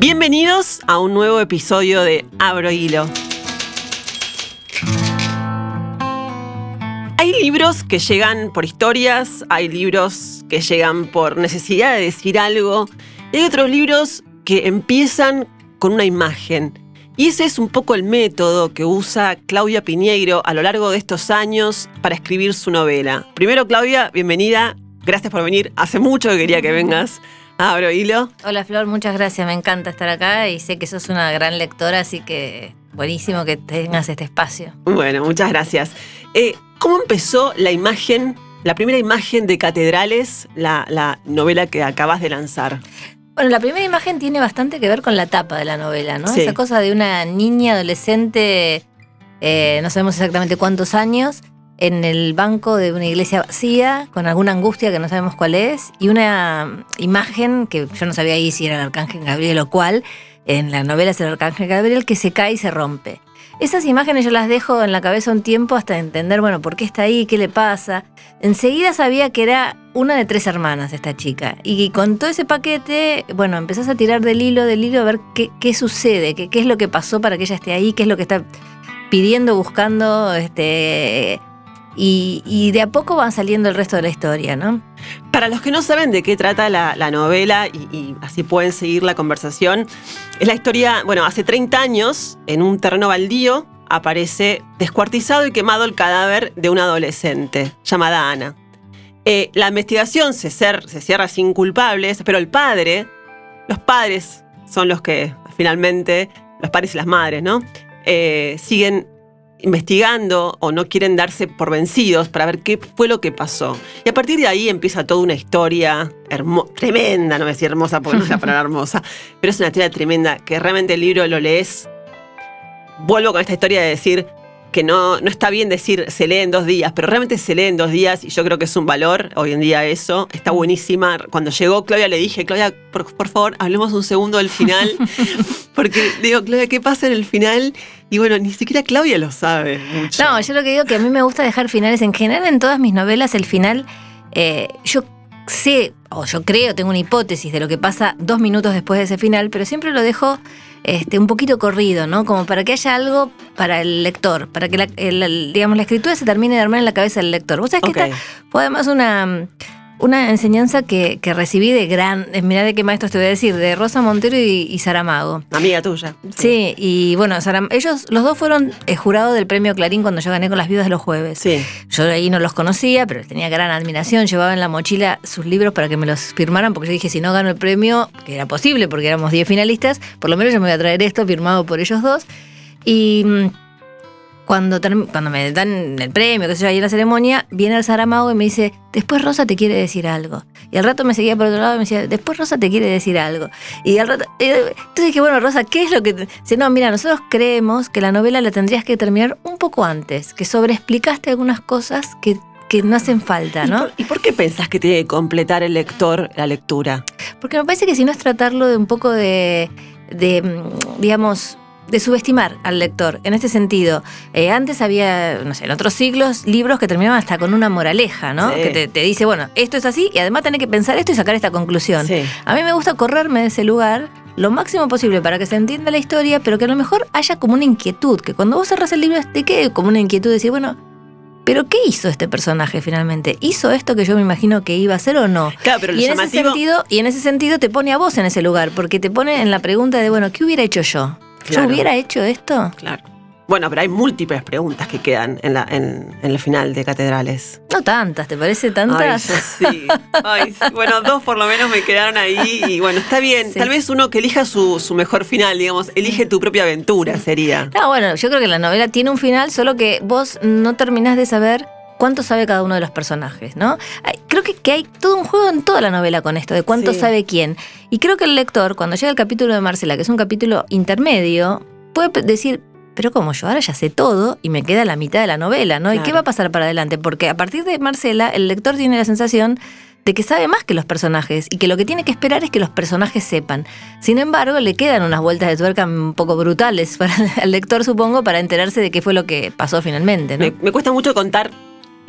Bienvenidos a un nuevo episodio de Abro Hilo. Hay libros que llegan por historias, hay libros que llegan por necesidad de decir algo, y hay otros libros que empiezan con una imagen. Y ese es un poco el método que usa Claudia Piñeiro a lo largo de estos años para escribir su novela. Primero, Claudia, bienvenida. Gracias por venir. Hace mucho que quería que vengas Abro Hilo. Hola Flor, muchas gracias. Me encanta estar acá y sé que sos una gran lectora, así que buenísimo que tengas este espacio. Bueno, muchas gracias. Eh, ¿Cómo empezó la imagen, la primera imagen de Catedrales, la, la novela que acabas de lanzar? Bueno, la primera imagen tiene bastante que ver con la tapa de la novela, ¿no? Sí. Esa cosa de una niña adolescente, eh, no sabemos exactamente cuántos años, en el banco de una iglesia vacía, con alguna angustia que no sabemos cuál es, y una imagen que yo no sabía ahí si era el arcángel Gabriel o cuál, en la novela es el arcángel Gabriel, que se cae y se rompe. Esas imágenes yo las dejo en la cabeza un tiempo hasta entender, bueno, por qué está ahí, qué le pasa. Enseguida sabía que era una de tres hermanas esta chica. Y con todo ese paquete, bueno, empezás a tirar del hilo, del hilo, a ver qué, qué sucede, qué, qué es lo que pasó para que ella esté ahí, qué es lo que está pidiendo, buscando, este... Y, de a poco van saliendo el resto de la historia, ¿no? Para los que no saben de qué trata la, la novela y, así pueden seguir la conversación, es la historia, bueno, hace 30 años, en un terreno baldío, aparece descuartizado y quemado el cadáver de una adolescente llamada Ana. Eh, la investigación se, se cierra sin culpables, pero el padre, los padres son los que finalmente, los padres y las madres, ¿no? Eh, siguen investigando o no quieren darse por vencidos para ver qué fue lo que pasó. Y a partir de ahí empieza toda una historia tremenda, no me decir hermosa porque no es la palabra hermosa, pero es una historia tremenda que realmente el libro lo lees. Vuelvo con esta historia de decir que no, no está bien decir se lee en dos días, pero realmente se lee en dos días y yo creo que es un valor hoy en día eso. Está buenísima. Cuando llegó Claudia le dije, Claudia, por, por favor, hablemos un segundo del final. Porque digo, Claudia, ¿qué pasa en el final? Y bueno, ni siquiera Claudia lo sabe. mucho. No, yo lo que digo que a mí me gusta dejar finales. En general, en todas mis novelas, el final, eh, yo sé, o yo creo, tengo una hipótesis de lo que pasa dos minutos después de ese final, pero siempre lo dejo este, un poquito corrido, ¿no? Como para que haya algo para el lector, para que la, el- el- digamos, la escritura se termine de armar en la cabeza del lector. Vos sabés que esta fue además una, una enseñanza que, que recibí de gran, eh, mirá de qué maestros te voy a decir, de Rosa Montero y, y Saramago. Amiga tuya. Sí, y bueno, Saram- ellos, los dos fueron eh, jurados del premio Clarín cuando yo gané con las viudas de los jueves. Sí. Yo ahí no los conocía, pero tenía gran admiración. Llevaba en la mochila sus libros para que me los firmaran, porque yo dije, si no gano el premio, que era posible, porque éramos 10 finalistas, por lo menos yo me voy a traer esto firmado por ellos dos. Y mm, cuando, cuando me dan el premio, que sé yo, ahí en la ceremonia, viene el Saramago y me dice, después Rosa te quiere decir algo. Y al rato me seguía por otro lado y me decía, después Rosa te quiere decir algo. Y al rato, entonces dije, bueno, Rosa, ¿qué es lo que...? te-?" Dice, no, mira, nosotros creemos que la novela la tendrías que terminar un poco antes, que sobreexplicaste algunas cosas que, que no hacen falta, ¿Y ¿no? por, y por qué pensás que tiene que completar el lector la lectura? Porque me parece que si no es tratarlo de un poco de, de, mm, digamos, de subestimar al lector. En este sentido, eh, antes había, no sé, en otros siglos, libros que terminaban hasta con una moraleja, ¿no? Sí. Que te, te dice, bueno, esto es así y además tenés que pensar esto y sacar esta conclusión. Sí. A mí me gusta correrme de ese lugar lo máximo posible para que se entienda la historia, pero que a lo mejor haya como una inquietud, que cuando vos cerrás el libro te quede como una inquietud de decir, bueno, ¿pero qué hizo este personaje finalmente? ¿Hizo esto que yo me imagino que iba a hacer o no? Claro, pero lo y, en ese sentido, y en ese sentido te pone a vos en ese lugar, porque te pone en la pregunta de, bueno, ¿qué hubiera hecho yo? Claro. ¿Yo hubiera hecho esto? Claro. Bueno, pero hay múltiples preguntas que quedan en, la, en, en el final de Catedrales. No tantas, ¿te parece Ay, tantas? yo sí. Ay. Bueno, dos por lo menos me quedaron ahí y bueno, está bien. Sí. Tal vez uno que elija su, su mejor final, digamos, elige tu propia aventura, sería. No, bueno, yo creo que la novela tiene un final, solo que vos no terminás de saber cuánto sabe cada uno de los personajes, ¿no? Creo que, que hay todo un juego en toda la novela con esto, de cuánto Sí. sabe quién. Y creo que el lector, cuando llega al capítulo de Marcela, que es un capítulo intermedio, puede decir, pero como yo ahora ya sé todo y me queda la mitad de la novela, ¿no? ¿Y qué va a pasar para adelante? Porque a partir de Marcela, el lector tiene la sensación de que sabe más que los personajes y que lo que tiene que esperar es que los personajes sepan. Sin embargo, le quedan unas vueltas de tuerca un poco brutales para el lector, supongo, para enterarse de qué fue lo que pasó finalmente, ¿no? Me, me cuesta mucho contar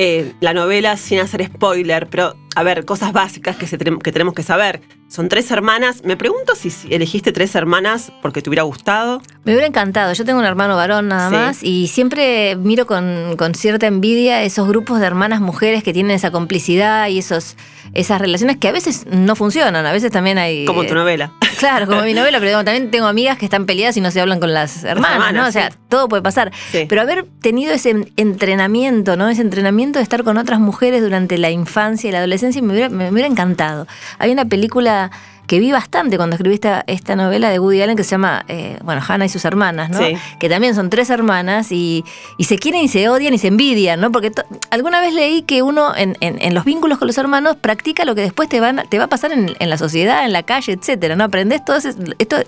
eh, la novela sin hacer spoiler, pero a ver, cosas básicas que, se que tenemos que saber. Son tres hermanas. Me pregunto si, elegiste tres hermanas porque te hubiera gustado. Me hubiera encantado. Yo tengo un hermano varón nada más y siempre miro con, cierta envidia esos grupos de hermanas mujeres que tienen esa complicidad y esos, esas relaciones que a veces no funcionan. A veces también hay. Como tu novela. Claro, como mi novela, pero también tengo amigas que están peleadas y no se hablan con las hermanas, ¿no? O sea, todo puede pasar. Pero haber tenido ese entrenamiento, ¿no? Ese entrenamiento de estar con otras mujeres durante la infancia y la adolescencia me hubiera, me hubiera encantado. Hay una película que vi bastante cuando escribí esta, novela de Woody Allen que se llama, eh, bueno, Hannah y sus hermanas, ¿no? Que también son tres hermanas y, se quieren y se odian y se envidian, ¿no? Porque alguna vez leí que uno en, los vínculos con los hermanos practica lo que después te, van, te va a pasar en, la sociedad, en la calle, etcétera, ¿no? Aprendes todos,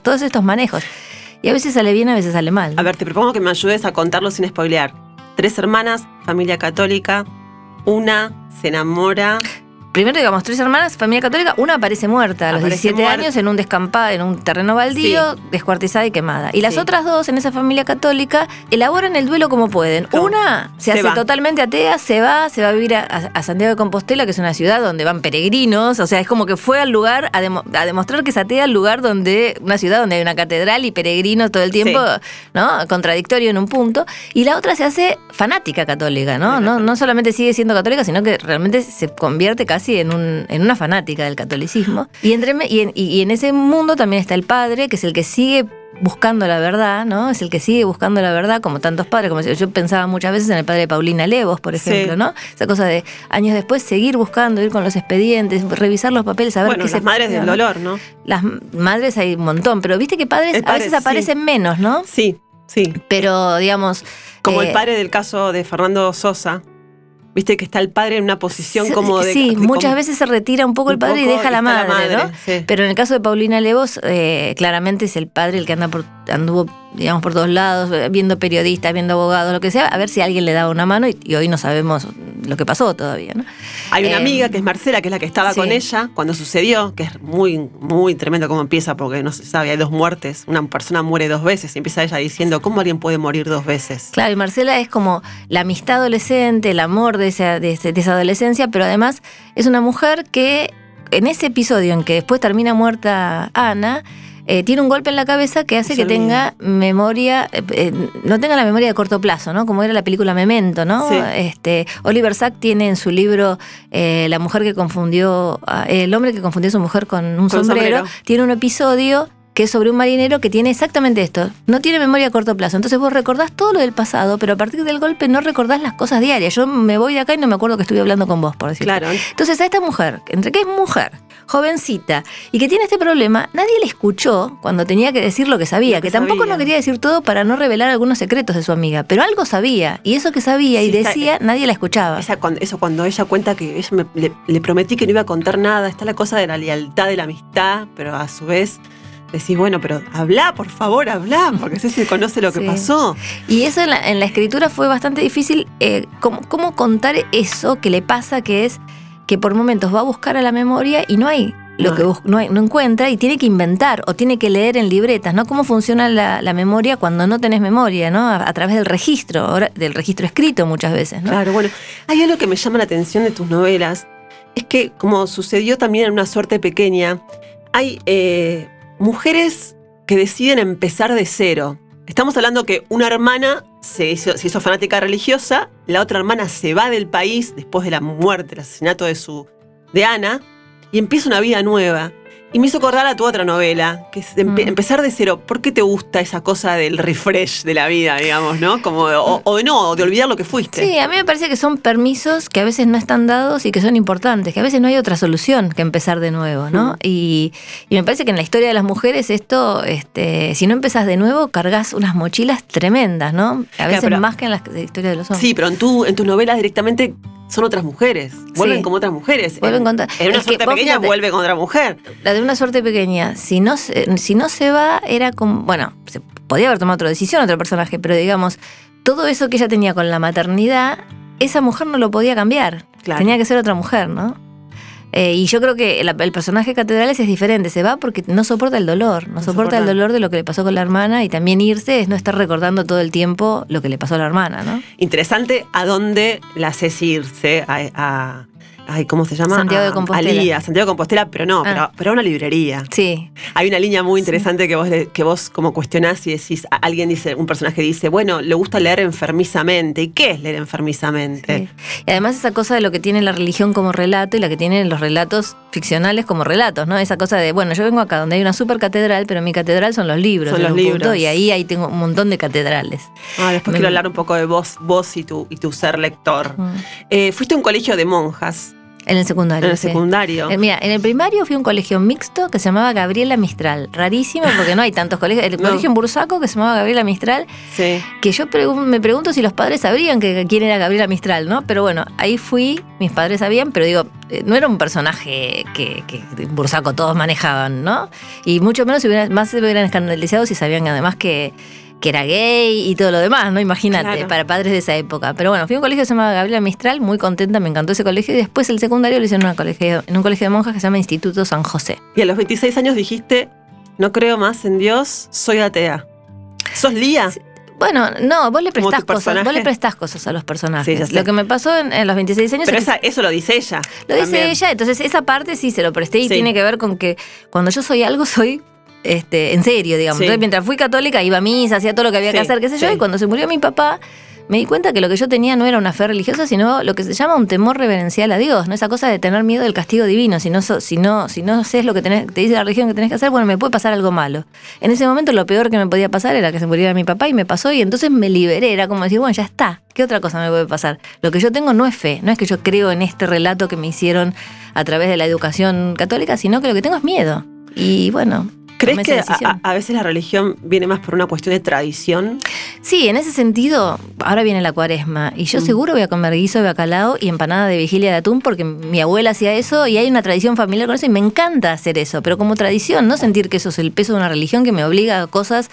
todos estos manejos. Y a veces sale bien, a veces sale mal. A ver, te propongo que me ayudes a contarlo sin spoilear. Tres hermanas, familia católica, una se enamora primero digamos, tres hermanas, familia católica, una aparece muerta a los 17 años en un descampado, en un terreno baldío, descuartizada y quemada. Y las otras dos en esa familia católica elaboran el duelo como pueden. Una se, hace totalmente atea, se va, se va a vivir a, Santiago de Compostela, que es una ciudad donde van peregrinos, o sea, es como que fue al lugar a, demostrar que es atea el lugar donde, una ciudad donde hay una catedral y peregrinos todo el tiempo, ¿no? Contradictorio en un punto. Y la otra se hace fanática católica, ¿no? No, no solamente sigue siendo católica, sino que realmente se convierte casi en, un, en una fanática del catolicismo. Y, entre, y, en, y en ese mundo también está el padre, que es el que sigue buscando la verdad, ¿no? Es el que sigue buscando la verdad, como tantos padres, como yo pensaba muchas veces en el padre de Paulina Levos, por ejemplo, ¿no? Esa cosa de años después seguir buscando, ir con los expedientes, revisar los papeles, saber bueno, qué las madres del dolor, ¿no? Las madres hay un montón, pero viste que padres a veces aparecen menos, ¿no? Sí, sí. Pero digamos. Como el eh, padre del caso de Fernando Sosa, Viste que está el padre en una posición como de. Sí, muchas veces se retira un poco el padre y deja a la madre, ¿no? Pero en el caso de Paulina Levos, eh, claramente es el padre el que anda por, anduvo digamos, por todos lados, eh, viendo periodistas, viendo abogados, lo que sea, a ver si alguien le daba una mano y, hoy no sabemos lo que pasó todavía. ¿no? Hay una amiga que es Marcela, que es la que estaba con ella cuando sucedió, que es muy, muy tremendo cómo empieza, porque no se sabe, hay dos muertes, una persona muere dos veces y empieza ella diciendo, ¿cómo alguien puede morir dos veces? Claro, y Marcela es como la amistad adolescente, el amor de esa, de esa adolescencia, pero además es una mujer que en ese episodio en que después termina muerta Ana, eh, tiene un golpe en la cabeza que hace que tenga memoria, eh, eh, no tenga la memoria de corto plazo, ¿no? Como era la película Memento, ¿no? Este, Oliver Sack tiene en su libro La mujer que confundió, el hombre que confundió a su mujer con un sombrero, tiene un episodio que es sobre un marinero que tiene exactamente esto. No tiene memoria a corto plazo. Entonces vos recordás todo lo del pasado, pero a partir del golpe no recordás las cosas diarias. Yo me voy de acá y no me acuerdo que estuve hablando con vos, por decirlo. Claro. Entonces a esta mujer, entre que es mujer, jovencita, y que tiene este problema, nadie le escuchó cuando tenía que decir lo que sabía, que, tampoco no quería decir todo para no revelar algunos secretos de su amiga, pero algo sabía, y eso que sabía y decía, nadie la escuchaba. eso cuando ella cuenta que ella le, le prometí que no iba a contar nada, está la cosa de la lealtad, de la amistad, pero a su vez decís, bueno, pero habla, por favor, habla, porque sé si conoce lo que pasó. Y eso en la, escritura fue bastante difícil, eh, ¿cómo, contar eso que le pasa, que es que por momentos va a buscar a la memoria y no hay lo que no, no, encuentra y tiene que inventar o tiene que leer en libretas, ¿no? Cómo funciona la, memoria cuando no tenés memoria, ¿no? A, través del registro, del registro escrito muchas veces, ¿no? Claro, bueno, hay algo que me llama la atención de tus novelas, es que como sucedió también en una suerte pequeña, hay eh, mujeres que deciden empezar de cero. Estamos hablando que una hermana se hizo, fanática religiosa, la otra hermana se va del país después de la muerte, el asesinato de su de Ana, y empieza una vida nueva. Y me hizo acordar a tu otra novela, que es mm. empezar de cero. ¿Por qué te gusta esa cosa del refresh de la vida, digamos, no? Como, o, de no, de olvidar lo que fuiste. Sí, a mí me parece que son permisos que a veces no están dados y que son importantes, que a veces no hay otra solución que empezar de nuevo, ¿no? Mm. Y, me parece que en la historia de las mujeres esto, este, si no empezás de nuevo, cargas unas mochilas tremendas, ¿no? A veces más que en la historia de los hombres. Sí, pero en, tu, en tus novelas directamente son otras mujeres. Vuelven como otras mujeres. Vuelven en, en una suerte pequeña vuelve con otra mujer. La de una suerte pequeña, si no, si no se va, era como. Bueno, se podía haber tomado otra decisión, otro personaje, pero digamos, todo eso que ella tenía con la maternidad, esa mujer no lo podía cambiar. Tenía que ser otra mujer, ¿no? Eh, y yo creo que el, el personaje Catedrales es diferente, se va porque no soporta el dolor, no, No soporta el dolor de lo que le pasó con la hermana y también irse es no estar recordando todo el tiempo lo que le pasó a la hermana, ¿no? Interesante a dónde la haces irse, a, a- ay, ¿cómo se llama? Santiago de A- Compostela. Santiago de Compostela, pero no, Ah. pero, pero una librería. Sí, Hay una línea muy interesante que vos que vos como cuestionás y decís, alguien dice, un personaje dice, bueno, le gusta leer enfermizamente. ¿Y qué es leer enfermizamente? Sí. Y además esa cosa de lo que tiene la religión como relato y la que tienen los relatos ficcionales como relatos, ¿no? Esa cosa de, bueno, yo vengo acá donde hay una super catedral, pero mi catedral son los libros. Son los punto, libros. y ahí, ahí tengo un montón de catedrales. Ah, después Me- quiero hablar un poco de vos, vos y tu, y tu ser lector. Mm. Eh, fuiste a un colegio de monjas En el secundario. en el sí. secundario. Eh, Mira, en el primario fui a un colegio mixto que se llamaba Gabriela Mistral. Rarísimo porque no hay tantos colegios. El No. colegio en Bursaco que se llamaba Gabriela Mistral, Sí. que yo me pregunto si los padres sabrían que, quién era Gabriela Mistral, ¿no? Pero bueno, ahí fui, mis padres sabían, pero digo, eh, no era un personaje que, que en Bursaco todos manejaban, ¿no? Y mucho menos, si hubieran, más se hubieran escandalizado si sabían además que, que era gay y todo lo demás, ¿no? Imagínate, Claro. para padres de esa época. Pero bueno, fui a un colegio que se llamaba Gabriela Mistral, muy contenta, me encantó ese colegio. Y después el secundario lo hice en, una colegio, en un colegio de monjas que se llama Instituto San José. Y a los 26 años dijiste, no creo más en Dios, soy atea. ¿Sos Lía? Bueno, no, vos le prestás cosas, vos le prestás cosas a los personajes. Sí. Lo que me pasó en, en los 26 años Pero es que esa- eso lo dice ella. Lo dice ella, entonces esa parte sí se lo presté y Sí. tiene que ver con que cuando yo soy algo soy este, en serio, digamos. Sí. Entonces mientras fui católica iba a misa, hacía todo lo que había que hacer, qué sé yo, y cuando se murió mi papá me di cuenta que lo que yo tenía no era una fe religiosa, sino lo que se llama un temor reverencial a Dios, no esa cosa de tener miedo del castigo divino, si no, si no, si no haces lo que tenés- te dice la religión que tenés que hacer, bueno, me puede pasar algo malo. En ese momento lo peor que me podía pasar era que se muriera mi papá y me pasó y entonces me liberé, era como decir, bueno, ya está, ¿qué otra cosa me puede pasar? Lo que yo tengo no es fe, no es que yo creo en este relato que me hicieron a través de la educación católica, sino que lo que tengo es miedo. Y bueno, ¿Crees que a veces la religión viene más por una cuestión de tradición? Sí, en ese sentido, ahora viene la cuaresma y yo Mm. seguro voy a comer guiso de bacalao y empanada de vigilia de atún porque mi abuela hacía eso y hay una tradición familiar con eso y me encanta hacer eso, pero como tradición, no sentir que eso es el peso de una religión que me obliga a cosas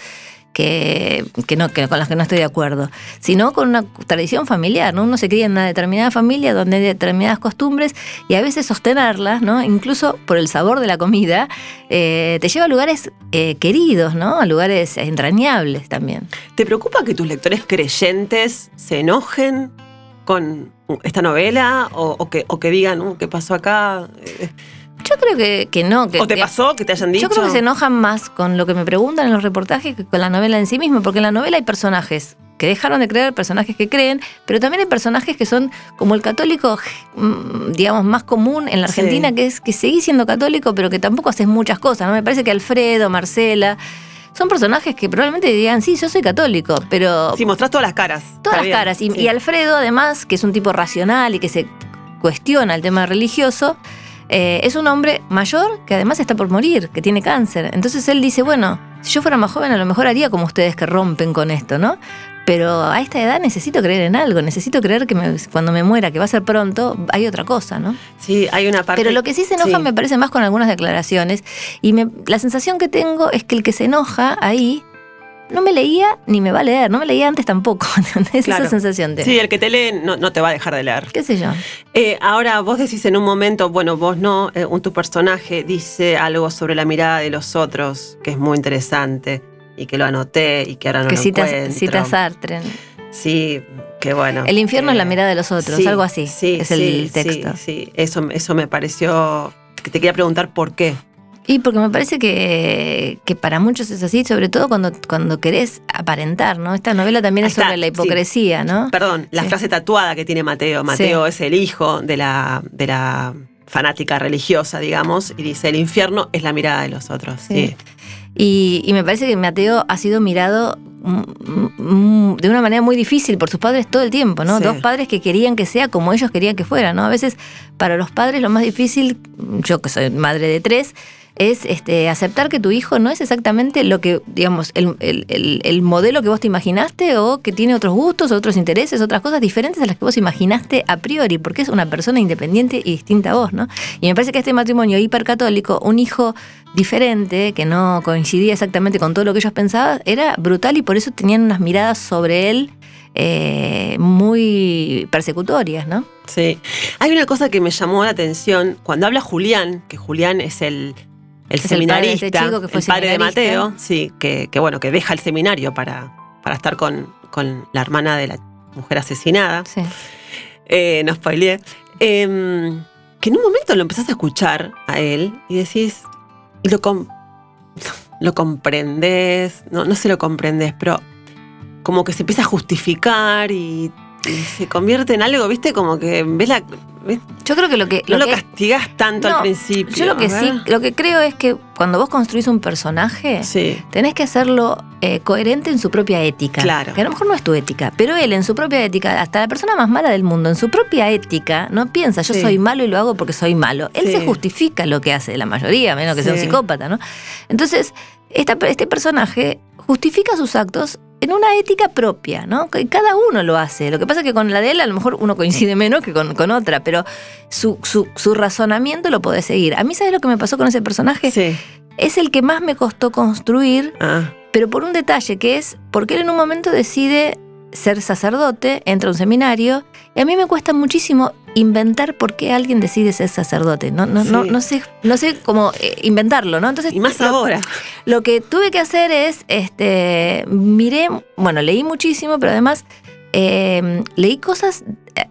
que, que no, con las que no estoy de acuerdo, sino con una tradición familiar, ¿no? Uno se cría en una determinada familia donde hay determinadas costumbres y a veces sostenerlas, ¿no? Incluso por el sabor de la comida, eh, te lleva a lugares eh, queridos, ¿no? A lugares entrañables también. ¿Te preocupa que tus lectores creyentes se enojen con esta novela o, que, o que digan, "Uh, ¿qué pasó acá? Yo creo que, que no. Que, ¿O te pasó que te hayan dicho? Yo creo que se enojan más con lo que me preguntan en los reportajes que con la novela en sí misma, porque en la novela hay personajes que dejaron de creer, personajes que creen, pero también hay personajes que son como el católico, mm, digamos, más común en la Sí. Argentina, que es que seguís siendo católico, pero que tampoco haces muchas cosas. ¿no? Me parece que Alfredo, Marcela, son personajes que probablemente digan, sí, yo soy católico, pero Sí, mostrás todas las caras. Todas las bien, caras. Y, sí. y Alfredo, además, que es un tipo racional y que se cuestiona el tema religioso, eh, es un hombre mayor que además está por morir, que tiene cáncer. Entonces él dice, bueno, si yo fuera más joven a lo mejor haría como ustedes que rompen con esto, ¿no? Pero a esta edad necesito creer en algo, necesito creer que me- cuando me muera, que va a ser pronto, hay otra cosa, ¿no? Sí, hay una parte. Pero lo que sí se enoja Sí. me parece más con algunas declaraciones. Y me- la sensación que tengo es que el que se enoja ahí no me leía ni me va a leer. No me leía antes tampoco. ¿entendés? Claro. Esa sensación de. Sí, el que te lee no, no te va a dejar de leer. ¿Qué sé yo? Eh, ahora, vos decís en un momento, bueno, vos no, eh, un, tu personaje dice algo sobre la mirada de los otros, que es muy interesante, y que lo anoté y que ahora no que lo citas, encuentro. citas Sartre. Sí, qué bueno. El infierno Eh, es la mirada de los otros, sí, algo así. Sí, es el sí, texto. Sí, eso, eso me pareció. que Te quería preguntar por qué. Y porque me parece que, que para muchos es así, sobre todo cuando, cuando querés aparentar, ¿no? Esta novela también es sobre la sí. hipocresía, ¿no? Perdón, la Sí. frase tatuada que tiene Mateo. Mateo es el hijo de la, de la fanática religiosa, digamos, y dice: el infierno es la mirada de los otros. Sí. Y, y me parece que Mateo ha sido mirado mm, mm, de una manera muy difícil por sus padres todo el tiempo, ¿no? Sí. Dos padres que querían que sea como ellos querían que fuera, ¿no? A veces para los padres lo más difícil, yo que soy madre de tres, es este, aceptar que tu hijo no es exactamente lo que, digamos, el, el- el- el modelo que vos te imaginaste o que tiene otros gustos, otros intereses, otras cosas diferentes a las que vos imaginaste a priori, porque es una persona independiente y distinta a vos, ¿no? Y me parece que este matrimonio hipercatólico, un hijo diferente, que no coincidía exactamente con todo lo que ellos pensaban, era brutal y por eso tenían unas miradas sobre él eh, muy persecutorias, ¿no? Sí. Hay una cosa que me llamó la atención cuando habla Julián, que Julián es el, el Es el padre de este seminarista, chico que fue el padre de seminarista. Mateo, sí, que, que bueno, que deja el seminario para, para estar con, con la hermana de la mujer asesinada. Sí. Eh, no spoileé. Em, que en un momento lo empezás a escuchar a él y decís, lo, com- lo comprendes, no, no sé lo comprendes, pero como que se empieza a justificar y se convierte en algo, ¿viste? Como que ves la. ves- Yo creo que lo que. no lo que- castigás tanto No, al principio. yo lo que sí, lo que creo es que cuando vos construís un personaje, Sí, tenés que hacerlo eh, coherente en su propia ética. Claro. Que a lo mejor no es tu ética, pero él en su propia ética, hasta la persona más mala del mundo, en su propia ética, no piensa, yo Sí. soy malo y lo hago porque soy malo. Él Sí. se justifica lo que hace, la mayoría, menos que sea un psicópata, ¿no? Entonces, esta- este personaje justifica sus actos en una ética propia, ¿no? Cada uno lo hace. Lo que pasa es que con la de él a lo mejor uno coincide menos que con, con otra, pero su, su- su razonamiento lo podés seguir. A mí, ¿sabes lo que me pasó con ese personaje? sí. Es el que más me costó construir Ah, pero por un detalle que es porque él en un momento decide ser sacerdote, entra a un seminario, y a mí me cuesta muchísimo inventar por qué alguien decide ser sacerdote. No, no, no, Sí. no sé, no sé cómo eh, inventarlo, ¿no? Entonces, y más lo, ahora. lo que tuve que hacer es, este, miré, bueno, leí muchísimo, pero además eh, leí cosas,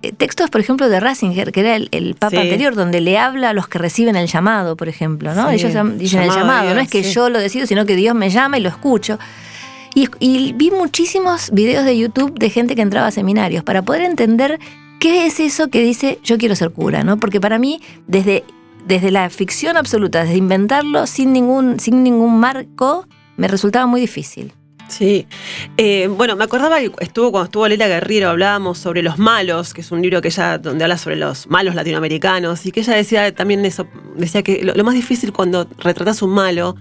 eh, textos, por ejemplo, de Ratzinger, que era el, el papa Sí. anterior, donde le habla a los que reciben el llamado, por ejemplo, ¿no? Sí, Ellos dicen el llamado no es que yo lo decido, sino que Dios me llama y lo escucho. Y, y vi muchísimos videos de YouTube de gente que entraba a seminarios para poder entender qué es eso que dice yo quiero ser cura, ¿no? Porque para mí, desde, desde la ficción absoluta, desde inventarlo sin ningún, sin ningún marco, me resultaba muy difícil. Sí. Eh, bueno, me acordaba que estuvo cuando estuvo Leila Guerrero, hablábamos sobre los malos, que es un libro que ella, donde habla sobre los malos latinoamericanos, y que ella decía también eso, decía que lo, lo más difícil cuando retratas un malo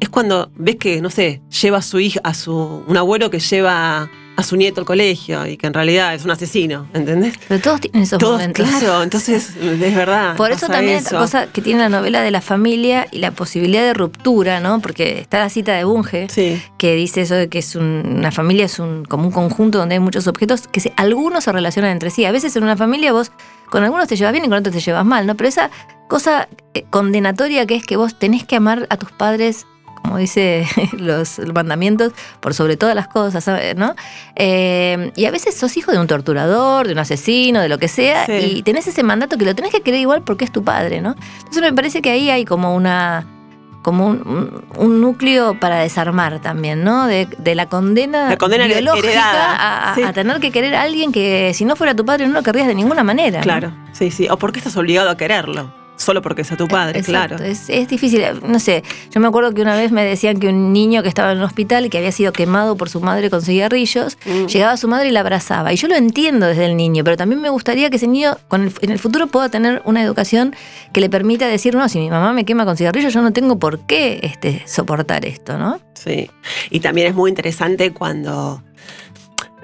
es cuando ves que, no sé, lleva a su hija, a su, un abuelo que lleva a su nieto al colegio y que en realidad es un asesino, ¿entendés? Pero todos tienen esos Todos, momentos. claro, entonces es verdad. Por eso también eso. cosa que tiene la novela de la familia y la posibilidad de ruptura, ¿no? Porque está la cita de Bunge, Sí, que dice eso de que es un- una familia es un, como un conjunto donde hay muchos objetos que se- algunos se relacionan entre sí. A veces en una familia vos con algunos te llevas bien y con otros te llevas mal, ¿no? Pero esa cosa eh, condenatoria que es que vos tenés que amar a tus padres, como dice los mandamientos, por sobre todas las cosas, ¿sabes? ¿no? Eh, y a veces sos hijo de un torturador, de un asesino, de lo que sea, Sí. y tenés ese mandato que lo tenés que querer igual porque es tu padre, ¿no? Entonces me parece que ahí hay como una como un, un- núcleo para desarmar también, ¿no? De, de la condena, La condena biológica a, a- sí. a tener que querer a alguien que si no fuera tu padre no lo querrías de ninguna manera. ¿no? claro, sí, sí. O porque estás obligado a quererlo, solo porque sea tu padre, Exacto, claro. Es, es difícil. No sé, yo me acuerdo que una vez me decían que un niño que estaba en un hospital y que había sido quemado por su madre con cigarrillos, Mm. llegaba a su madre y la abrazaba. Y yo lo entiendo desde el niño, pero también me gustaría que ese niño con el- en el futuro pueda tener una educación que le permita decir, no, si mi mamá me quema con cigarrillos, yo no tengo por qué este, soportar esto, ¿no? Sí. Y también es muy interesante cuando,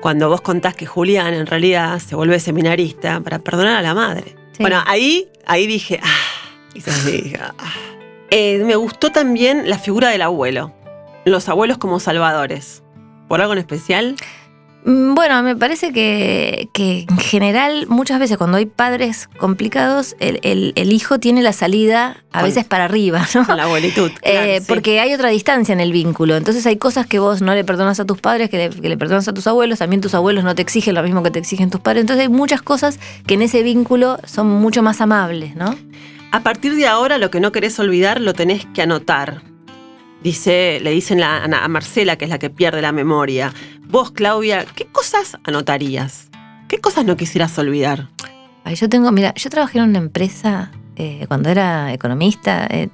cuando vos contás que Julián en realidad se vuelve seminarista para perdonar a la madre. Bueno, ahí, ahí dije, ah, ah. Eh, me gustó también la figura del abuelo. Los abuelos como salvadores. ¿Por algo en especial? Mm, Bueno, me parece que, que en general muchas veces cuando hay padres complicados, el, el- el hijo tiene la salida a veces para arriba, ¿no? La abuelitud. Eh, sí. Porque hay otra distancia en el vínculo. Entonces hay cosas que vos no le perdonas a tus padres, que le, que le perdonas a tus abuelos. También tus abuelos no te exigen lo mismo que te exigen tus padres. Entonces hay muchas cosas que en ese vínculo son mucho más amables, ¿no? A partir de ahora, lo que no querés olvidar lo tenés que anotar. Dice, le dicen la- a Marcela, que es la que pierde la memoria. Vos, Claudia, ¿qué cosas anotarías? ¿Qué cosas no quisieras olvidar? Ay, yo tengo, mira, yo trabajé en una empresa eh, cuando era economista, eh,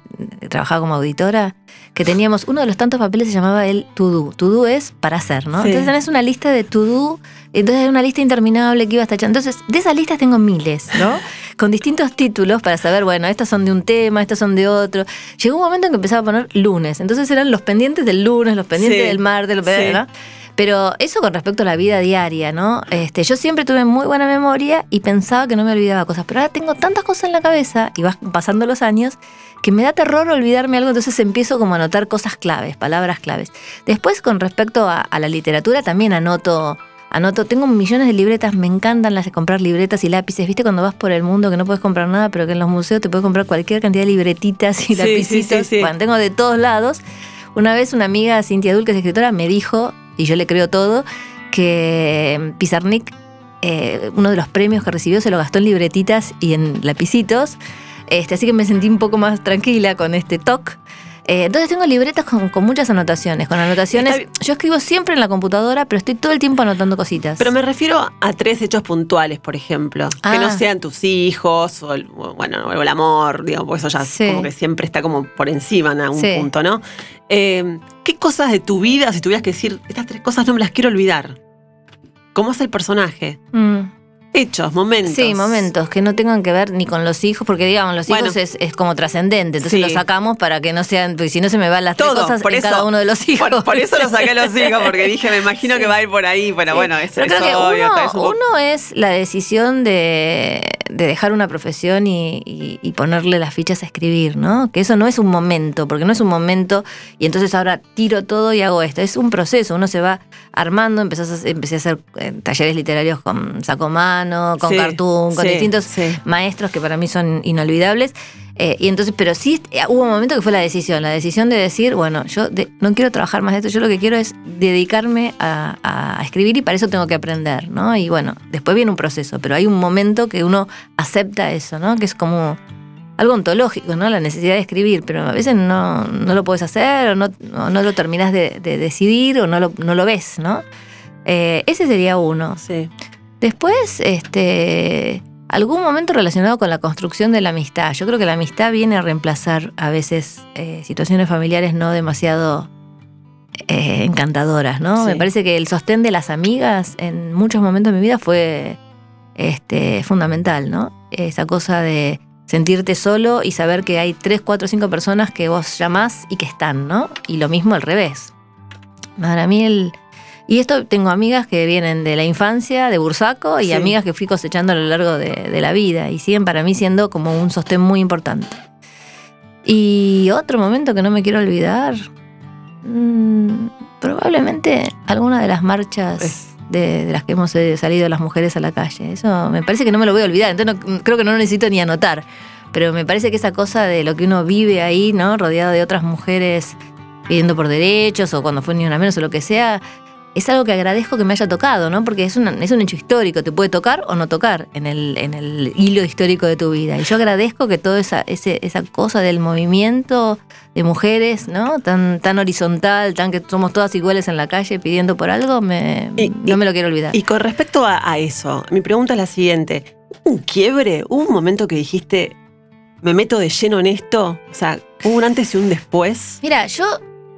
trabajaba como auditora, que teníamos uno de los tantos papeles se llamaba el to do. To do es para hacer, ¿no? Sí. Entonces tenés una lista de to do, entonces hay una lista interminable que ibas tachando. Entonces, de esas listas tengo miles, ¿no? Con distintos títulos para saber, bueno, estas son de un tema, estas son de otro. Llegó un momento en que empezaba a poner lunes. Entonces eran los pendientes del lunes, los pendientes Sí. del martes, los Sí. pendientes, ¿no? Pero eso con respecto a la vida diaria, ¿no? Este, yo siempre tuve muy buena memoria y pensaba que no me olvidaba cosas, pero ahora tengo tantas cosas en la cabeza y vas pasando los años que me da terror olvidarme algo, entonces empiezo como a anotar cosas claves, palabras claves. Después con respecto a, a la literatura también anoto anoto, tengo millones de libretas, me encantan las de comprar libretas y lápices, viste cuando vas por el mundo que no puedes comprar nada, pero que en los museos te puedes comprar cualquier cantidad de libretitas y lapicitos, sí, sí, sí. Bueno, tengo de todos lados. Una vez una amiga, Cintia Dul, que es escritora, me dijo, y yo le creo todo, que Pizarnik, eh, uno de los premios que recibió, se lo gastó en libretitas y en lapicitos. Este, así que me sentí un poco más tranquila con este talk. Eh, entonces tengo libretas con, con muchas anotaciones. Con anotaciones. Yo escribo siempre en la computadora, pero estoy todo el tiempo anotando cositas. Pero me refiero a tres hechos puntuales, por ejemplo. Que Ah. no sean tus hijos o el, bueno, o el amor, digo, porque eso ya Sí. como que siempre está como por encima en algún Sí. punto, ¿no? Eh, ¿Qué cosas de tu vida, si tuvieras que decir, estas tres cosas no me las quiero olvidar? ¿Cómo es el personaje? Mm. Hechos, momentos. Sí, momentos que no tengan que ver ni con los hijos, porque digamos, los Bueno. hijos es, es como trascendente, entonces Sí. los sacamos para que no sean, porque si no se me van las tres Todo, cosas por en eso- cada uno de los hijos. Por, por eso lo saqué a los hijos, porque dije, me imagino que va a ir por ahí. Bueno, Sí. bueno, Pero es creo que obvio, uno, uno es la decisión de, de dejar una profesión y, y- y ponerle las fichas a escribir, ¿no? Que eso no es un momento, porque no es un momento y entonces ahora tiro todo y hago esto. Es un proceso, uno se va armando, empezás a, empecé a hacer eh, talleres literarios con con Sí, cartoon, con sí, distintos sí. maestros que para mí son inolvidables. Eh, y entonces, pero sí eh, hubo un momento que fue la decisión, la decisión de decir, bueno, yo de- no quiero trabajar más de esto, yo lo que quiero es dedicarme a, a escribir y para eso tengo que aprender, ¿no? Y bueno, después viene un proceso, pero hay un momento que uno acepta eso, ¿no? Que es como algo ontológico, ¿no? La necesidad de escribir, pero a veces no, no lo puedes hacer o no, no, no lo terminas de, de decidir o no lo, no lo ves, ¿no? Eh, ese sería uno. Sí. Después, este, algún momento relacionado con la construcción de la amistad. Yo creo que la amistad viene a reemplazar a veces eh, situaciones familiares no demasiado eh, encantadoras, ¿no? Sí. Me parece que el sostén de las amigas en muchos momentos de mi vida fue este, fundamental, ¿no? Esa cosa de sentirte solo y saber que hay tres, cuatro, cinco personas que vos llamás y que están, ¿no? Y lo mismo al revés. Para mí el... Y esto tengo amigas que vienen de la infancia, de Bursaco, y Sí. amigas que fui cosechando a lo largo de, de la vida, y siguen para mí siendo como un sostén muy importante. Y otro momento que no me quiero olvidar, mm, probablemente alguna de las marchas de, de las que hemos eh, salido las mujeres a la calle. Eso me parece que no me lo voy a olvidar, entonces no- creo que no lo necesito ni anotar. Pero me parece que esa cosa de lo que uno vive ahí, ¿no? Rodeado de otras mujeres pidiendo por derechos o cuando fue ni una menos o lo que sea, es algo que agradezco que me haya tocado, ¿no? Porque es, una- es un hecho histórico, te puede tocar o no tocar en el, en el hilo histórico de tu vida. Y yo agradezco que toda esa, ese- esa cosa del movimiento de mujeres, ¿no? Tan, tan horizontal, tan que somos todas iguales en la calle pidiendo por algo, me, Y- no me lo quiero olvidar. Y con respecto a, a eso, mi pregunta es la siguiente. ¿Hubo un quiebre? ¿Hubo un momento que dijiste, me meto de lleno en esto? O sea, ¿hubo un antes y un después? Mira, yo,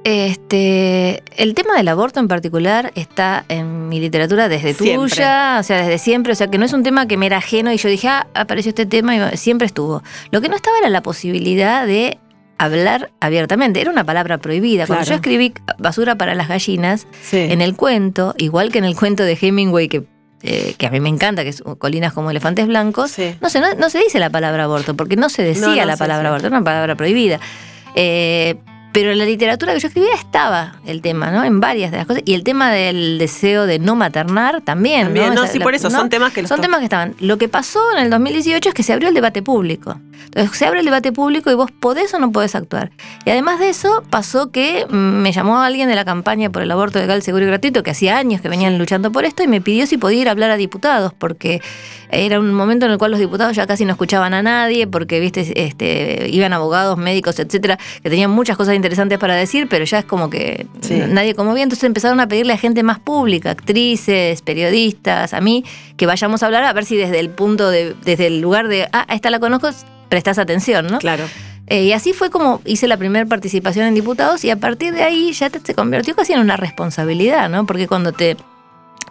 este, el tema del aborto en particular está en mi literatura desde Siempre. tuya, o sea, desde siempre, o sea, que no es un tema que me era ajeno y yo dije, ah, apareció este tema y siempre estuvo. Lo que no estaba era la posibilidad de hablar abiertamente, era una palabra prohibida. Cuando Claro. yo escribí Basura para las gallinas, Sí. en el cuento, igual que en el cuento de Hemingway, que, eh, que a mí me encanta, que es Colinas como elefantes blancos, Sí. no se, no, no se dice la palabra aborto, porque no se decía No, la palabra aborto, era una palabra prohibida. Eh, pero en la literatura que yo escribía estaba el tema, ¿no? En varias de las cosas. Y el tema del deseo de no maternar también. También, no, sí, la- por eso, ¿no? son temas que los Son temas que estaban. Lo que pasó en el 2018 es que se abrió el debate público. Entonces se abre el debate público y vos podés o no podés actuar. Y además de eso, pasó que mm, me llamó alguien de la campaña por el aborto legal, seguro y gratuito, que hacía años que venían luchando por esto, y me pidió si podía ir a hablar a diputados, porque era un momento en el cual los diputados ya casi no escuchaban a nadie, porque viste, este, iban abogados, médicos, etcétera, que tenían muchas cosas interesantes para decir, pero ya es como que Sí. nadie como bien. Entonces empezaron a pedirle a gente más pública, actrices, periodistas, a mí, que vayamos a hablar, a ver si desde el punto de, desde el lugar de, ah, esta la conozco, prestás atención, ¿no? Claro. Eh, y así fue como hice la primera participación en diputados y a partir de ahí ya te, se convirtió casi en una responsabilidad, ¿no? Porque cuando te,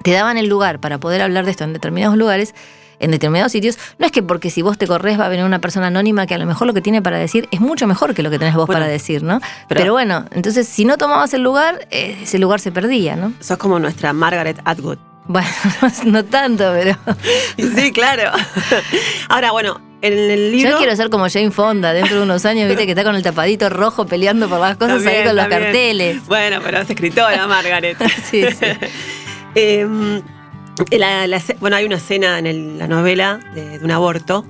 te daban el lugar para poder hablar de esto en determinados lugares, en determinados sitios, no es que porque si vos te corres va a venir una persona anónima que a lo mejor lo que tiene para decir es mucho mejor que lo que tenés vos Bueno, para decir, ¿no? pero- Pero, bueno, entonces si no tomabas el lugar, eh, ese lugar se perdía, ¿no? Sos como nuestra Margaret Atwood. Bueno, no tanto, pero Sí, claro. Ahora, bueno, en el libro... yo quiero ser como Jane Fonda dentro de unos años, viste que está con el tapadito rojo peleando por las cosas ahí También, con los carteles. Bueno, pero es escritora, Margaret. Sí, sí. Em, bueno, hay una escena en la novela de, un aborto.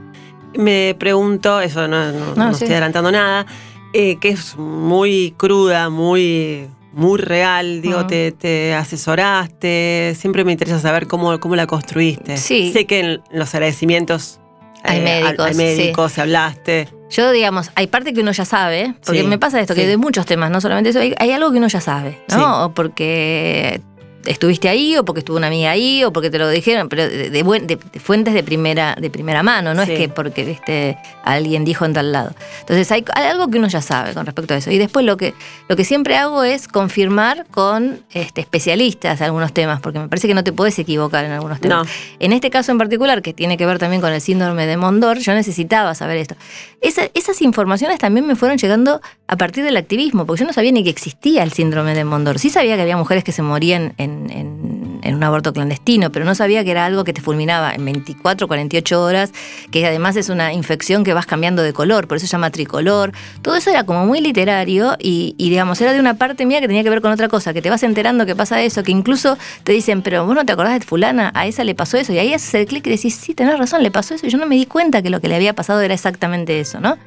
Me pregunto, eso no, estoy adelantando nada, eh, que es muy cruda, muy, muy real. Digo, te, asesoraste. Siempre me interesa saber cómo, cómo la construiste. Sé que en los agradecimientos hay eh, médicos. Hay médicos, hablaste. Yo, digamos, hay parte que uno ya sabe, porque me pasa esto, que de muchos temas, no solamente eso, hay, hay algo que uno ya sabe, ¿no? Porque estuviste ahí o porque estuvo una amiga ahí o porque te lo dijeron, pero de, fuentes de primera, de primera mano, no es que porque viste, alguien dijo en tal lado. Entonces hay, algo que uno ya sabe con respecto a eso. Y después lo que, lo que siempre hago es confirmar con este, especialistas algunos temas, porque me parece que no te puedes equivocar en algunos temas. En este caso en particular, que tiene que ver también con el síndrome de Mondor, yo necesitaba saber esto. esas informaciones también me fueron llegando a partir del activismo, porque yo no sabía ni que existía el síndrome de Mondor. Sí sabía que había mujeres que se morían en en, un aborto clandestino, pero no sabía que era algo que te fulminaba en 24, 48 horas, que además es una infección que vas cambiando de color, por eso se llama tricolor. Todo eso era como muy literario y, digamos, era de una parte mía que tenía que ver con otra cosa, que te vas enterando que pasa eso, que incluso te dicen, pero vos no te acordás de fulana, a esa le pasó eso, y ahí haces el clic y decís, sí, tenés razón, le pasó eso, y yo no me di cuenta que lo que le había pasado era exactamente eso, ¿no?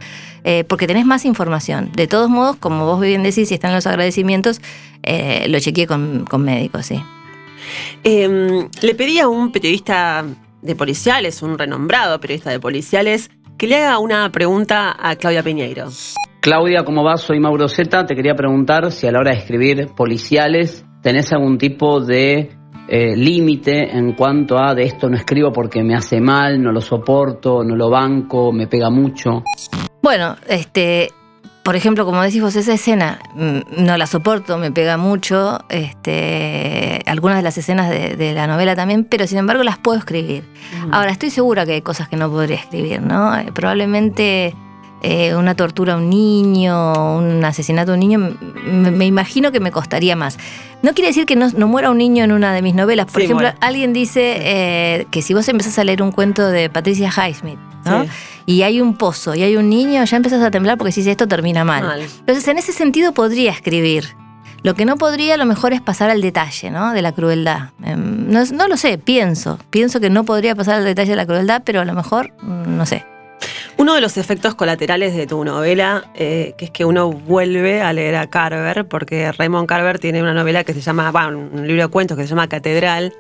Eh, porque tenés más información. De todos modos, como vos bien decís, si están los agradecimientos, eh, lo chequeé con, con médicos, sí. Em, le pedí a un periodista de policiales, un renombrado periodista de policiales, que le haga una pregunta a Claudia Piñeiro. Claudia, ¿cómo vas? Soy Mauro Zeta. Te quería preguntar si a la hora de escribir policiales tenés algún tipo de eh, límite en cuanto a de esto no escribo porque me hace mal, no lo soporto, no lo banco, me pega mucho. Bueno, este, por ejemplo, como decís vos, esa escena mm, no la soporto, me pega mucho, este, algunas de las escenas de, la novela también, pero sin embargo las puedo escribir. Ahora, estoy segura que hay cosas que no podría escribir, ¿no? Eh, probablemente eh, una tortura a un niño, un asesinato a un niño, me, imagino que me costaría más. No quiere decir que no, muera un niño en una de mis novelas. Por ejemplo, alguien dice eh, que si vos empezás a leer un cuento de Patricia Highsmith, ¿no? y hay un pozo y hay un niño, ya empezás a temblar porque si esto termina mal. Entonces, en ese sentido podría escribir. Lo que no podría a lo mejor es pasar al detalle, ¿no? De la crueldad. Em, no, lo sé, pienso. Pienso que no podría pasar al detalle de la crueldad, pero a lo mejor, mm, no sé. Uno de los efectos colaterales de tu novela, eh, que es que uno vuelve a leer a Carver, porque Raymond Carver tiene una novela que se llama, bueno, un libro de cuentos que se llama Catedral,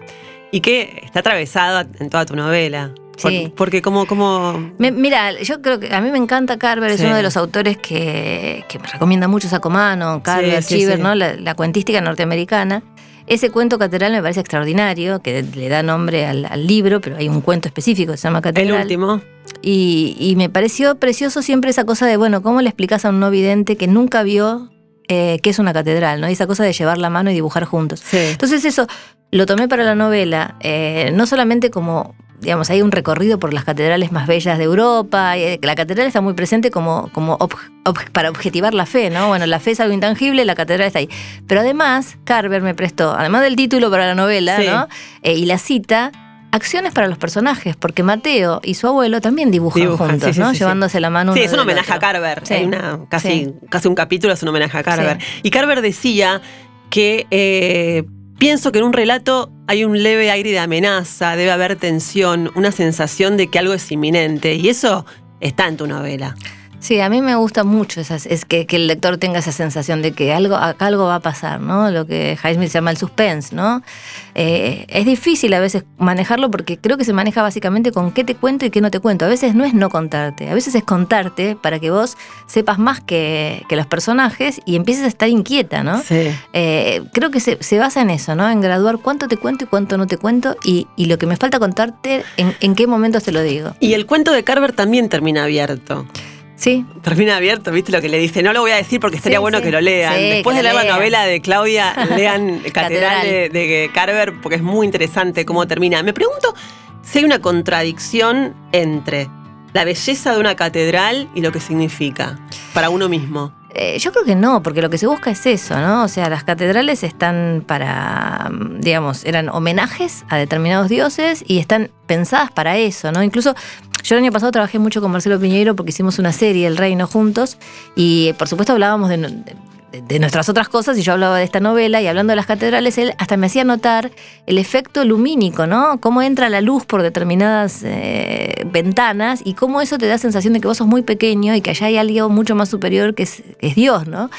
y que está atravesado en toda tu novela. Sí. Porque como... como... mira, yo creo que a mí me encanta Carver, es uno de los autores que, me recomienda mucho Sacomano, Carver, Chiver, ¿no? La, cuentística norteamericana. Ese cuento catedral me parece extraordinario, que le da nombre al, libro, pero hay un cuento específico que se llama Catedral. El último. Y, me pareció precioso siempre esa cosa de, bueno, ¿cómo le explicas a un no vidente que nunca vio eh, qué es una catedral, ¿no? esa cosa de llevar la mano y dibujar juntos. Entonces eso lo tomé para la novela, eh, no solamente como digamos, hay un recorrido por las catedrales más bellas de Europa. Eh, la catedral está muy presente como, como para objetivar la fe, ¿no? Bueno, la fe es algo intangible, la catedral está ahí. Pero además, Carver me prestó, además del título para la novela, ¿no? Eh, y la cita, acciones para los personajes, porque Mateo y su abuelo también dibujan, juntos, ¿no? Llevándose la mano. Sí, es un homenaje a Carver. casi, casi un capítulo es un homenaje a Carver. Y Carver decía que eh, Pienso que en un relato hay un leve aire de amenaza, debe haber tensión, una sensación de que algo es inminente, y eso está en tu novela. Sí, a mí me gusta mucho esas, es que, el lector tenga esa sensación de que algo, algo va a pasar, ¿no? Lo que Highsmith llama el suspense, ¿no? Eh, es difícil a veces manejarlo porque creo que se maneja básicamente con qué te cuento y qué no te cuento. A veces no es no contarte, a veces es contarte para que vos sepas más que, los personajes y empieces a estar inquieta, ¿no? Sí. Eh, creo que se, basa en eso, ¿no? En graduar cuánto te cuento y cuánto no te cuento y, lo que me falta contarte, en, en qué momentos te lo digo. Y el cuento de Carver también termina abierto. Sí. Termina abierto, ¿viste lo que le dice? No lo voy a decir porque estaría bueno que lo lean. Después de leer la novela de Claudia, lean Catedral, de, Carver porque es muy interesante cómo termina. Me pregunto si hay una contradicción entre la belleza de una catedral y lo que significa para uno mismo. Eh, yo creo que no, porque lo que se busca es eso, ¿no? O sea, las catedrales están para, digamos, eran homenajes a determinados dioses y están pensadas para eso, ¿no? Incluso yo el año pasado trabajé mucho con Marcelo Piñeiro porque hicimos una serie, El Reino, juntos, y por supuesto hablábamos de, de, nuestras otras cosas, y yo hablaba de esta novela, y hablando de las catedrales, él hasta me hacía notar el efecto lumínico, ¿no? Cómo entra la luz por determinadas eh, ventanas y cómo eso te da sensación de que vos sos muy pequeño y que allá hay algo mucho más superior que es, Dios, ¿no?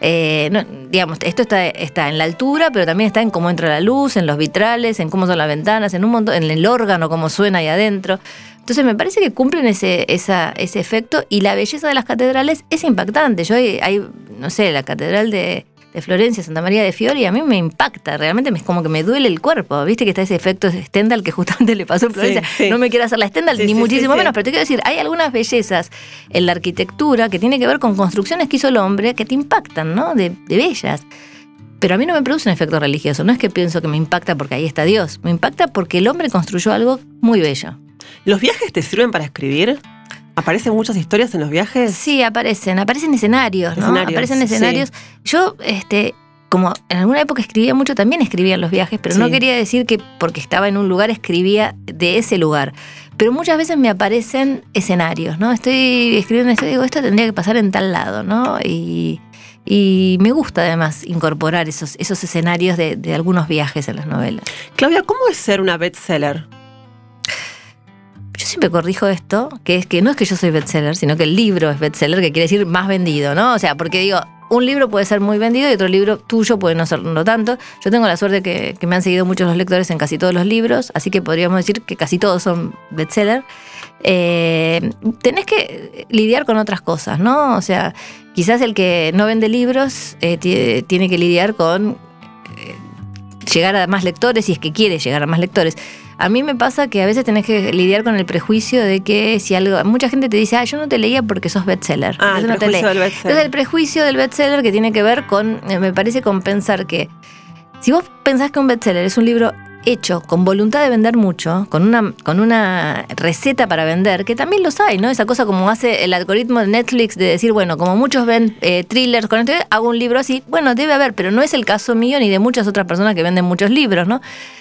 Eh, digamos, esto está, está en la altura, pero también está en cómo entra la luz, en los vitrales, en cómo son las ventanas, en un montón, en el órgano, cómo suena ahí adentro. Entonces me parece que cumplen ese, ese efecto y la belleza de las catedrales es impactante. Yo hay, no sé, la catedral de, Florencia, Santa María de Fiori, a mí me impacta, realmente es como que me duele el cuerpo. Viste que está ese efecto Stendhal que justamente le pasó a Florencia. No me quiero hacer la Stendhal, ni muchísimo menos, pero te quiero decir, hay algunas bellezas en la arquitectura que tiene que ver con construcciones que hizo el hombre que te impactan, ¿no? De, de bellas. Pero a mí no me produce un efecto religioso, no es que pienso que me impacta porque ahí está Dios, me impacta porque el hombre construyó algo muy bello. ¿Los viajes te sirven para escribir? ¿Aparecen muchas historias en los viajes? Sí, aparecen, aparecen escenarios, ¿no? aparecen escenarios. Yo, este, como en alguna época escribía mucho, también escribía en los viajes, pero no quería decir que porque estaba en un lugar escribía de ese lugar. Pero muchas veces me aparecen escenarios, ¿no? Estoy escribiendo esto y digo, esto tendría que pasar en tal lado, ¿no? Y, me gusta además incorporar esos, esos escenarios de, de algunos viajes en las novelas. Claudia, ¿cómo es ser una bestseller? Siempre corrijo esto, que es que no es que yo soy bestseller, sino que el libro es bestseller, que quiere decir más vendido, ¿no? O sea, porque digo, un libro puede ser muy vendido y otro libro tuyo puede no serlo tanto. Yo tengo la suerte que, que me han seguido muchos los lectores en casi todos los libros, así que podríamos decir que casi todos son bestseller. Eh, tenés que lidiar con otras cosas, ¿no? O sea, quizás el que no vende libros eh, tiene que lidiar con eh, llegar a más lectores si es que quiere llegar a más lectores. A mí me pasa que a veces tenés que lidiar con el prejuicio de que si algo. Mucha gente te dice, ah, yo no te leía porque sos bestseller. Ah, el prejuicio del bestseller. Entonces, el prejuicio del bestseller que tiene que ver con. Eh, me parece con pensar que. Si vos pensás que un bestseller es un libro hecho con voluntad de vender mucho, con una, con una receta para vender, que también los hay, ¿no? Esa cosa como hace el algoritmo de Netflix de decir, bueno, como muchos ven eh, thrillers con este, hago un libro así. Bueno, debe haber, pero no es el caso mío ni de muchas otras personas que venden muchos libros, ¿no?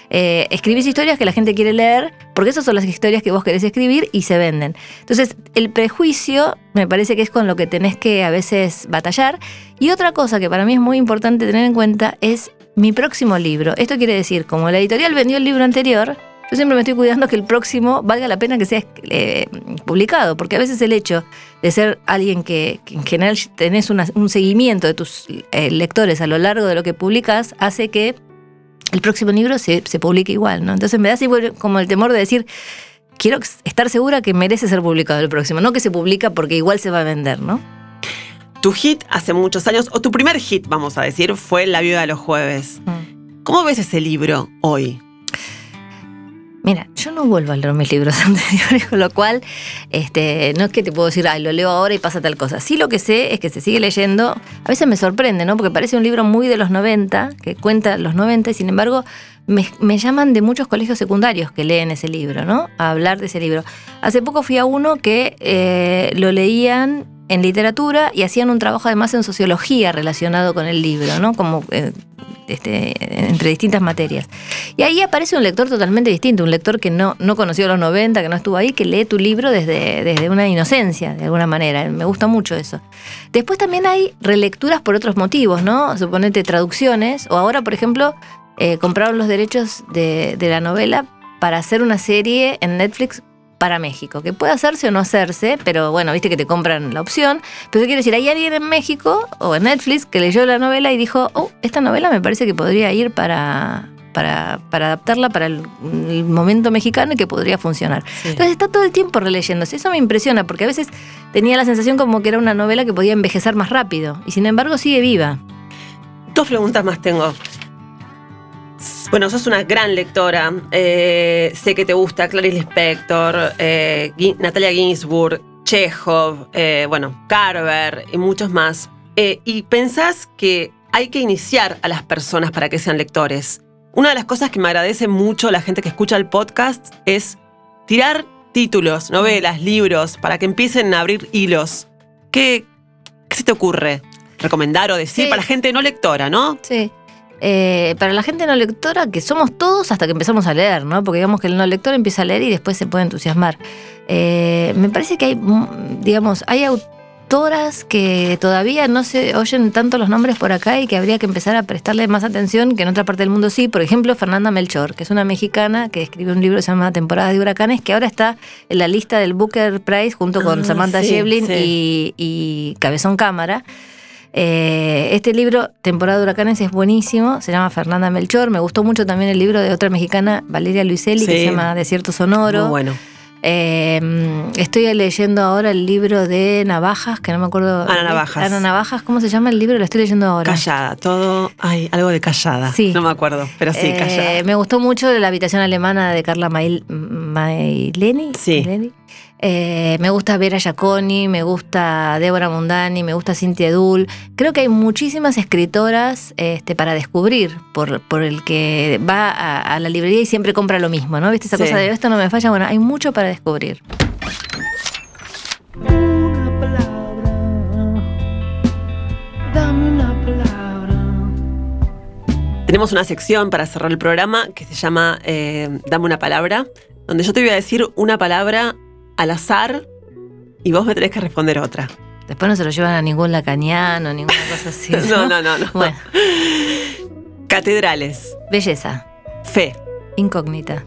Eh, escribís historias que la gente quiere leer, porque esas son las historias que vos querés escribir y se venden. Entonces, el prejuicio me parece que es con lo que tenés que a veces batallar. Y otra cosa que para mí es muy importante tener en cuenta es mi próximo libro. Esto quiere decir, como la editorial vendió el libro anterior, yo siempre me estoy cuidando que el próximo valga la pena que sea eh, publicado, porque a veces el hecho de ser alguien que, en general tenés un seguimiento de tus eh, lectores a lo largo de lo que publicas, hace que el próximo libro se, publique igual, ¿no? Entonces me da así como el temor de decir, quiero estar segura que merece ser publicado el próximo, no que se publica porque igual se va a vender, ¿no? Tu hit hace muchos años, o tu primer hit, vamos a decir, fue La Viuda de los Jueves. Mm. ¿Cómo ves ese libro hoy? Mira, yo no vuelvo a leer mis libros anteriores, con lo cual este, no es que te puedo decir, ay, lo leo ahora y pasa tal cosa. Sí lo que sé es que se sigue leyendo. A veces me sorprende, ¿no? Porque parece un libro muy de los 90, que cuenta los 90, y sin embargo me, llaman de muchos colegios secundarios que leen ese libro, ¿no? A hablar de ese libro. Hace poco fui a uno que eh, lo leían en literatura y hacían un trabajo además en sociología relacionado con el libro, ¿no? Como eh, este, entre distintas materias. Y ahí aparece un lector totalmente distinto, un lector que no, no conoció los 90, que no estuvo ahí, que lee tu libro desde, desde una inocencia, de alguna manera. Me gusta mucho eso. Después también hay relecturas por otros motivos, ¿no? Suponete traducciones, o ahora, por ejemplo, eh, compraron los derechos de, de la novela para hacer una serie en Netflix para México, que puede hacerse o no hacerse, pero bueno, viste que te compran la opción. Pero quiero decir, hay alguien en México o en Netflix que leyó la novela y dijo, oh, esta novela me parece que podría ir para, para, adaptarla para el, momento mexicano y que podría funcionar. Entonces está todo el tiempo releyéndose. Eso me impresiona porque a veces tenía la sensación como que era una novela que podía envejecer más rápido y sin embargo sigue viva. Dos preguntas más tengo. Bueno, sos una gran lectora. Eh, sé que te gusta Clarice Lispector, eh, Natalia Ginsburg, Chekhov, eh, bueno, Carver y muchos más. y pensás que hay que iniciar a las personas para que sean lectores. Una de las cosas que me agradece mucho la gente que escucha el podcast es tirar títulos, novelas, libros, para que empiecen a abrir hilos. ¿Qué, se te ocurre? Recomendar o decir para gente no lectora, ¿no? Sí. Eh, para la gente no lectora, que somos todos hasta que empezamos a leer, ¿no? Porque digamos que el no lector empieza a leer y después se puede entusiasmar. Eh, me parece que hay, mm, digamos, hay autoras que todavía no se oyen tanto los nombres por acá y que habría que empezar a prestarle más atención, que en otra parte del mundo sí. Por ejemplo, Fernanda Melchor, que es una mexicana que escribió un libro que se llama Temporada de Huracanes, que ahora está en la lista del Booker Prize junto con Ah, Samantha sí, Shevlin sí. y, y Cabezón Cámara. Eh, este libro, Temporada de Huracanes, es buenísimo. Se llama Fernanda Melchor. Me gustó mucho también el libro de otra mexicana, Valeria Luiselli, que se llama Desierto Sonoro. Muy bueno. Eh, estoy leyendo ahora el libro de Navajas, que no me acuerdo. Ana Navajas. Ana Navajas, ¿cómo se llama el libro? Lo estoy leyendo ahora. Callada, todo. Ay, algo de callada. Sí. No me acuerdo, pero sí, Eh, callada. me gustó mucho la habitación alemana de Carla Mail- Maileni. Sí. Maileni. Eh, me gusta Vera Giaconi, me gusta Débora Mundani, me gusta Cintia Edul. Creo que hay muchísimas escritoras este, para descubrir por, por el que va a, a la librería y siempre compra lo mismo, ¿no? ¿Viste esa Sí. cosa de esto no me falla? Bueno, hay mucho para descubrir. Una palabra, dame una palabra. Tenemos una sección para cerrar el programa que se llama eh, Dame una palabra, donde yo te voy a decir una palabra al azar y vos me tenés que responder otra. Después no se lo llevan a ningún lacaniano, ninguna cosa así. No, no, no, no. Bueno, Catedrales, belleza, fe, incógnita,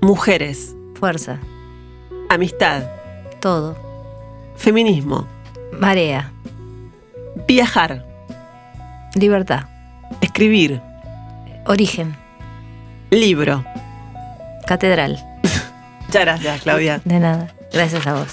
mujeres, fuerza, amistad, todo, feminismo, marea, viajar, libertad, escribir, origen, libro. catedral. Muchas gracias, Claudia. De nada. Gracias a vos.